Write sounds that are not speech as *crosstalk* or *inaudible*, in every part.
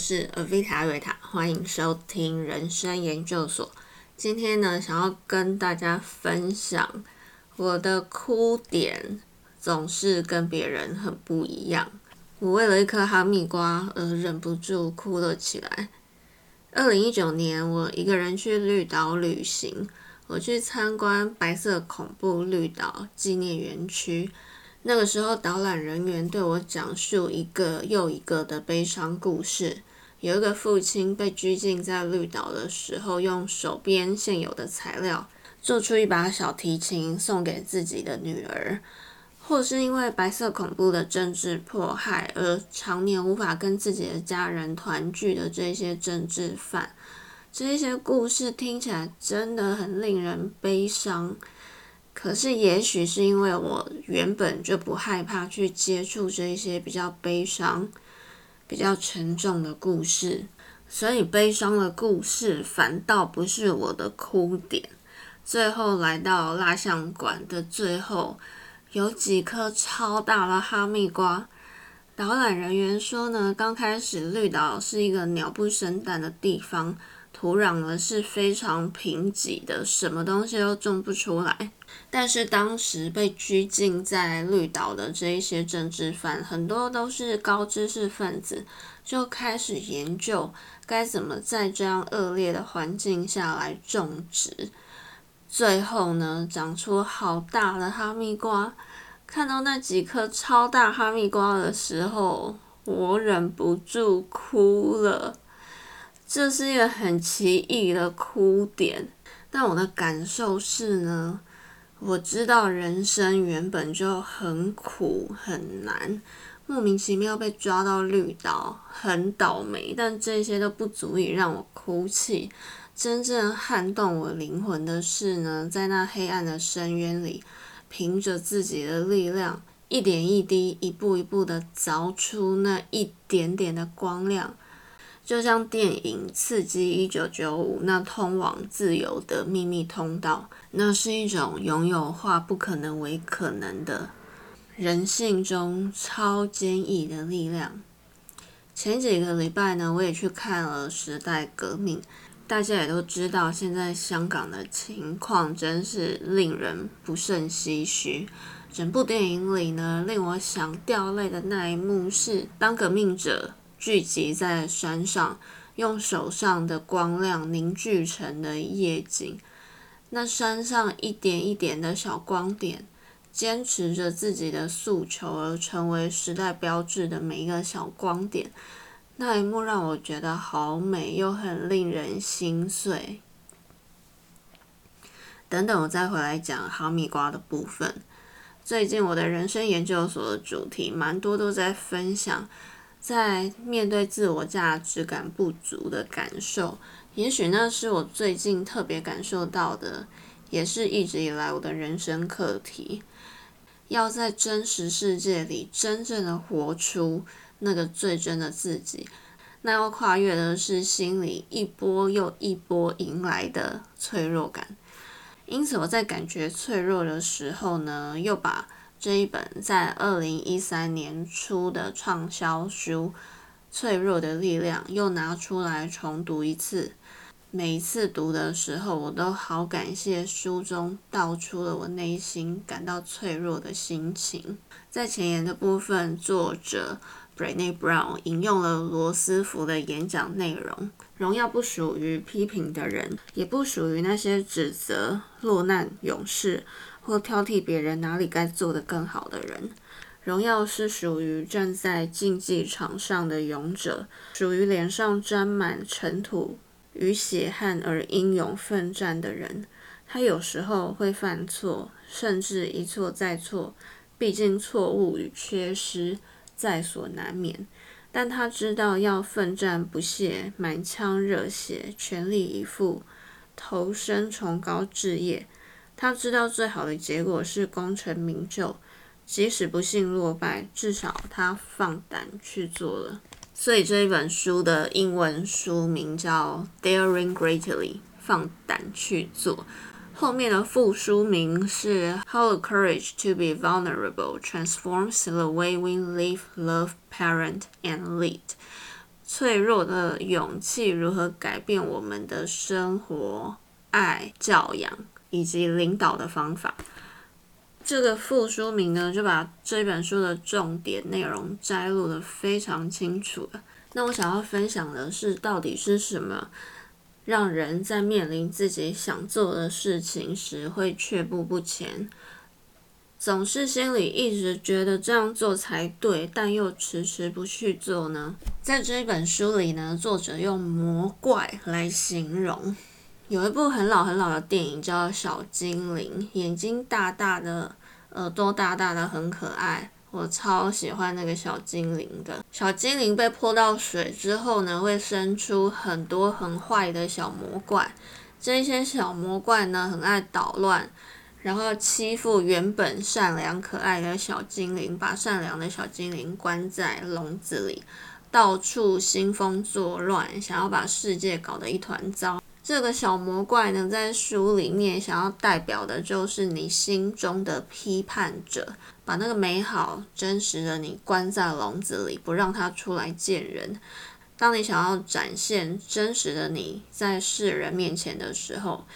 是 Avita 瑞塔，欢迎收听人生研究所。今天呢，想要跟大家分享我的哭点总是跟别人很不一样。我为了一颗哈密瓜而忍不住哭了起来。二零一九年，我一个人去绿岛旅行，我去参观白色恐怖绿岛纪念园区。那个时候，导览人员对我讲述一个又一个的悲伤故事。有一个父亲被拘禁在绿岛的时候，用手边现有的材料做出一把小提琴送给自己的女儿。或是因为白色恐怖的政治迫害而常年无法跟自己的家人团聚的这些政治犯，这些故事听起来真的很令人悲伤。可是，也许是因为我原本就不害怕去接触这些比较悲伤、比较沉重的故事，所以悲伤的故事反倒不是我的哭点。最后来到蜡像馆的最后。有几颗超大的哈密瓜。导览人员说呢，刚开始绿岛是一个鸟不生蛋的地方，土壤呢是非常贫瘠的，什么东西都种不出来。但是当时被拘禁在绿岛的这一些政治犯，很多都是高知识分子，就开始研究该怎么在这样恶劣的环境下来种植。最后呢，长出好大的哈密瓜。看到那几颗超大哈密瓜的时候，我忍不住哭了。这是一个很奇异的哭点，但我的感受是呢，我知道人生原本就很苦很难，莫名其妙被抓到绿岛，很倒霉。但这些都不足以让我哭泣。真正撼动我灵魂的是呢，在那黑暗的深渊里，凭着自己的力量，一点一滴、一步一步的凿出那一点点的光亮，就像电影《刺激一九九五》那通往自由的秘密通道，那是一种拥有化不可能为可能的人性中超坚毅的力量。前几个礼拜呢，我也去看了《时代革命》。大家也都知道，现在香港的情况真是令人不胜唏嘘。整部电影里呢，令我想掉泪的那一幕是，当革命者聚集在山上，用手上的光亮凝聚成的夜景。那山上一点一点的小光点，坚持着自己的诉求而成为时代标志的每一个小光点。那一幕让我觉得好美，又很令人心碎。等等，我再回来讲哈密瓜的部分。最近我的人生研究所的主题蛮多都在分享，在面对自我价值感不足的感受。也许那是我最近特别感受到的，也是一直以来我的人生课题。要在真实世界里真正的活出。那个最真的自己，那要跨越的是心里一波又一波迎来的脆弱感。因此，我在感觉脆弱的时候呢，又把这一本在二零一三年出的畅销书《脆弱的力量》又拿出来重读一次。每一次读的时候，我都好感谢书中道出了我内心感到脆弱的心情。在前言的部分，作者。Brené Brown 引用了罗斯福的演讲内容：“荣耀不属于批评的人，也不属于那些指责落难勇士或挑剔别人哪里该做得更好的人。荣耀是属于站在竞技场上的勇者，属于脸上沾满尘土与血汗而英勇奋战的人。他有时候会犯错，甚至一错再错。毕竟错误与缺失。”在所难免，但他知道要奋战不懈、满腔热血、全力以赴、投身崇高事业。他知道最好的结果是功成名就，即使不幸落败，至少他放胆去做了。所以这一本书的英文书名叫《Daring Greatly》，放胆去做。后面的副书名是 How the courage to be vulnerable transforms the way we live, love, parent, and lead。脆弱的勇气如何改变我们的生活、爱、教养以及领导的方法。这个副书名呢，就把这本书的重点内容摘录的非常清楚了。那我想要分享的是，到底是什么让人在面临自己想做的事情时会却步不前，总是心里一直觉得这样做才对，但又迟迟不去做呢？在这本书里呢，作者用魔怪来形容。有一部很老很老的电影叫《小精灵》，眼睛大大的，耳朵大大的，很可爱。我超喜欢那个小精灵的。小精灵被泼到水之后呢，会生出很多很坏的小魔怪。这些小魔怪呢，很爱捣乱，然后欺负原本善良可爱的小精灵，把善良的小精灵关在笼子里，到处兴风作乱，想要把世界搞得一团糟。这个小魔怪呢，在书里面想要代表的就是你心中的批判者，把那个美好真实的你关在笼子里，不让它出来见人。当你想要展现真实的你在世人面前的时候，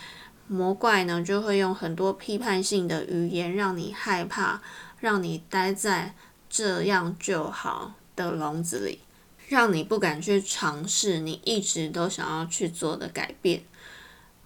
魔怪呢就会用很多批判性的语言让你害怕，让你待在这样就好的笼子里。让你不敢去尝试你一直都想要去做的改变。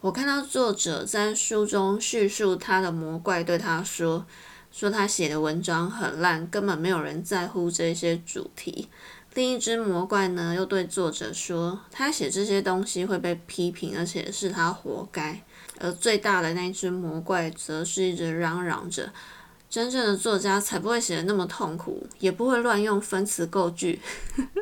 我看到作者在书中叙述他的魔怪对他说：“说他写的文章很烂，根本没有人在乎这些主题。”另一只魔怪呢，又对作者说：“他写这些东西会被批评，而且是他活该。”而最大的那只魔怪则是一直嚷嚷着：“真正的作家才不会写的那么痛苦，也不会乱用分词构句。*laughs* ”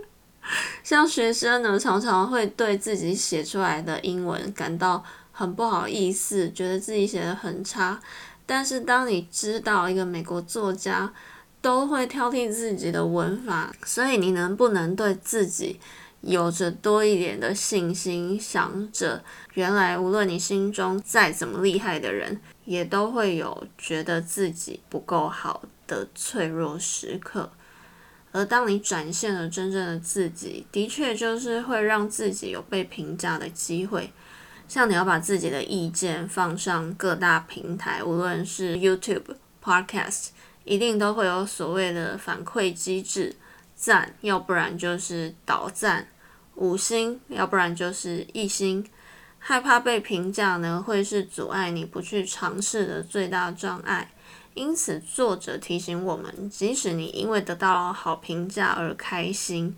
*laughs* 像学生呢，常常会对自己写出来的英文感到很不好意思，觉得自己写的很差。但是当你知道一个美国作家都会挑剔自己的文法，所以你能不能对自己有着多一点的信心？想着原来无论你心中再怎么厉害的人，也都会有觉得自己不够好的脆弱时刻。而当你展现了真正的自己，的确就是会让自己有被评价的机会。像你要把自己的意见放上各大平台，无论是 YouTube、Podcast，一定都会有所谓的反馈机制，赞，要不然就是倒赞，五星，要不然就是一星。害怕被评价呢，会是阻碍你不去尝试的最大障碍。因此，作者提醒我们，即使你因为得到了好评价而开心，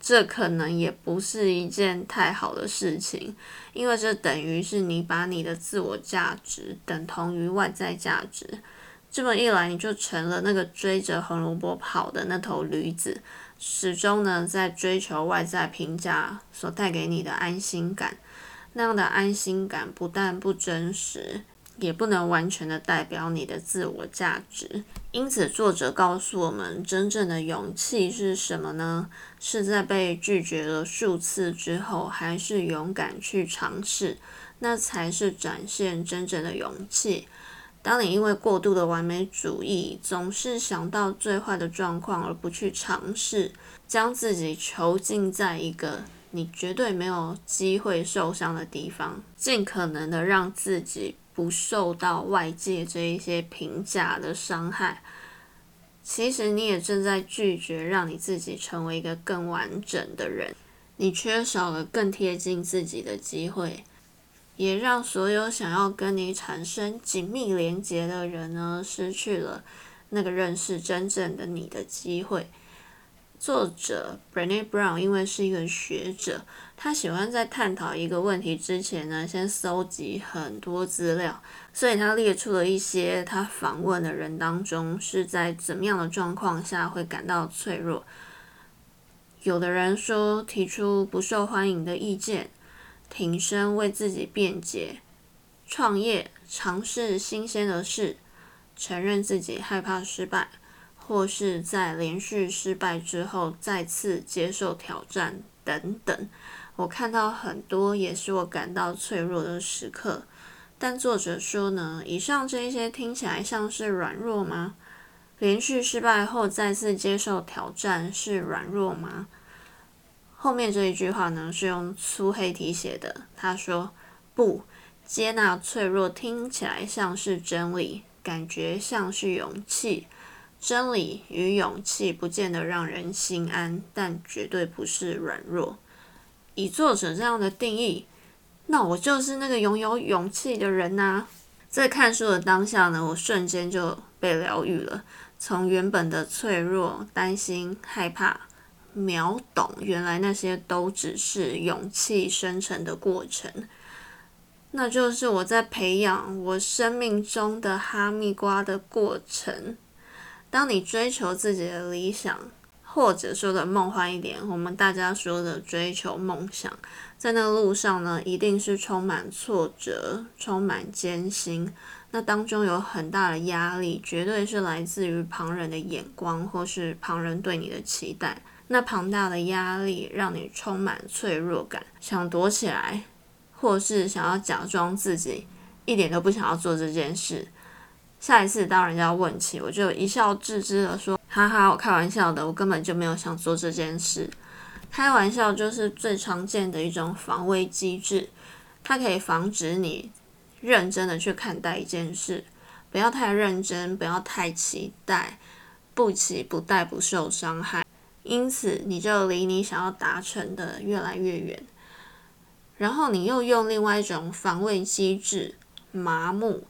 这可能也不是一件太好的事情，因为这等于是你把你的自我价值等同于外在价值。这么一来，你就成了那个追着红萝卜跑的那头驴子，始终呢在追求外在评价所带给你的安心感。那样的安心感不但不真实。也不能完全的代表你的自我价值，因此作者告诉我们，真正的勇气是什么呢？是在被拒绝了数次之后，还是勇敢去尝试，那才是展现真正的勇气。当你因为过度的完美主义，总是想到最坏的状况而不去尝试，将自己囚禁在一个你绝对没有机会受伤的地方，尽可能的让自己。不受到外界这一些评价的伤害，其实你也正在拒绝让你自己成为一个更完整的人。你缺少了更贴近自己的机会，也让所有想要跟你产生紧密连结的人呢，失去了那个认识真正的你的机会。作者 Brené Brown 因为是一个学者，他喜欢在探讨一个问题之前呢，先搜集很多资料，所以他列出了一些他访问的人当中是在怎么样的状况下会感到脆弱。有的人说提出不受欢迎的意见，挺身为自己辩解，创业，尝试新鲜的事，承认自己害怕失败。或是在连续失败之后再次接受挑战等等，我看到很多也是我感到脆弱的时刻。但作者说呢，以上这些听起来像是软弱吗？连续失败后再次接受挑战是软弱吗？后面这一句话呢是用粗黑体写的，他说：“不接纳脆弱，听起来像是真理，感觉像是勇气。真理与勇气不见得让人心安，但绝对不是软弱。”以作者这样的定义，那我就是那个拥有勇气的人呐。在看书的当下呢，我瞬间就被疗愈了，从原本的脆弱、担心、害怕，秒懂原来那些都只是勇气生成的过程。那就是我在培养我生命中的哈密瓜的过程。当你追求自己的理想。或者说的梦幻一点，我们大家说的追求梦想，在那个路上呢，一定是充满挫折、充满艰辛。那当中有很大的压力，绝对是来自于旁人的眼光，或是旁人对你的期待。那庞大的压力让你充满脆弱感，想躲起来，或是想要假装自己一点都不想要做这件事。下一次当人家问起，我就一笑置之的说：“哈哈，我开玩笑的，我根本就没有想做这件事。开玩笑就是最常见的一种防卫机制，它可以防止你认真的去看待一件事，不要太认真，不要太期待，不期不待不受伤害，因此你就离你想要达成的越来越远。然后你又用另外一种防卫机制，麻木。”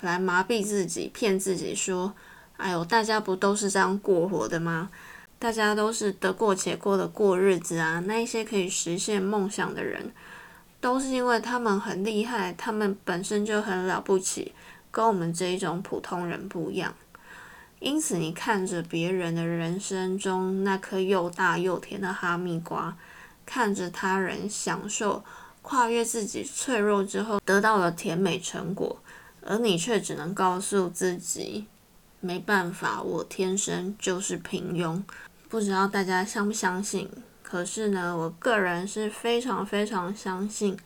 来麻痹自己，骗自己说：“哎呦，大家不都是这样过活的吗？大家都是得过且过的过日子啊！那一些可以实现梦想的人，都是因为他们很厉害，他们本身就很了不起，跟我们这一种普通人不一样。因此，你看着别人的人生中那颗又大又甜的哈密瓜，看着他人享受跨越自己脆弱之后得到了甜美成果。”而你却只能告诉自己，没办法，我天生就是平庸。不知道大家相不相信？可是呢，我个人是非常非常相信，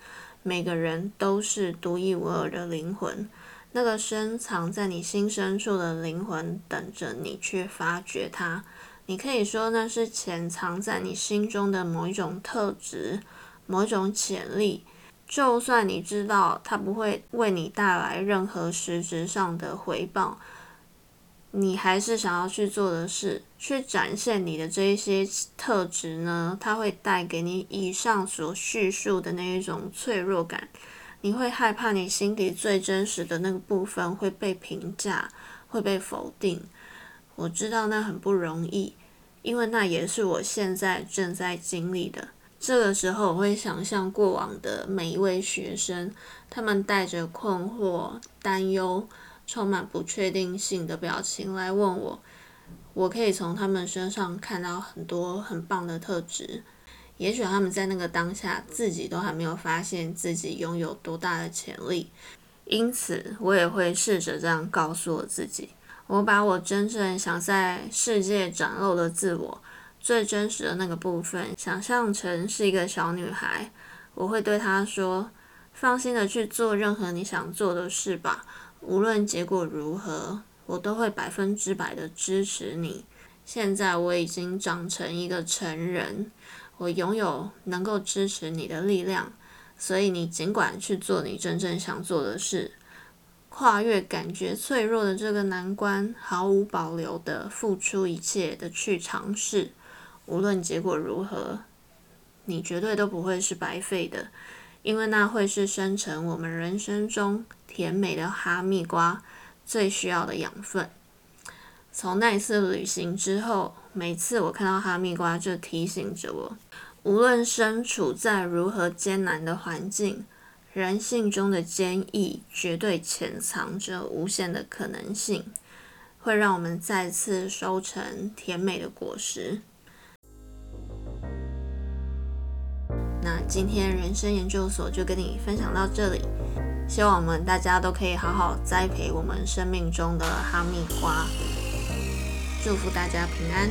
每个人都是独一无二的灵魂。那个深藏在你心深处的灵魂，等着你去发掘它。你可以说那是潜藏在你心中的某一种特质，某种潜力。就算你知道它不会为你带来任何实质上的回报，你还是想要去做的事，去展现你的这一些特质呢？它会带给你以上所叙述的那一种脆弱感。你会害怕你心底最真实的那个部分会被评价，会被否定。我知道那很不容易，因为那也是我现在正在经历的。这个时候，我会想象过往的每一位学生，他们带着困惑、担忧、充满不确定性的表情来问我。我可以从他们身上看到很多很棒的特质。也许他们在那个当下，自己都还没有发现自己拥有多大的潜力。因此，我也会试着这样告诉我自己：我把我真正想在世界展露的自我。最真实的那个部分，想象成是一个小女孩，我会对她说：“放心的去做任何你想做的事吧，无论结果如何，我都会百分之百的支持你。”现在我已经长成一个成人，我拥有能够支持你的力量，所以你尽管去做你真正想做的事，跨越感觉脆弱的这个难关，毫无保留的付出一切的去尝试。无论结果如何，你绝对都不会是白费的，因为那会是生成我们人生中甜美的哈密瓜最需要的养分。从那一次旅行之后，每次我看到哈密瓜，就提醒着我，无论身处在如何艰难的环境，人性中的坚毅绝对潜藏着无限的可能性，会让我们再次收成甜美的果实。今天人生研究所就跟你分享到这里，希望我们大家都可以好好栽培我们生命中的哈密瓜，祝福大家平安。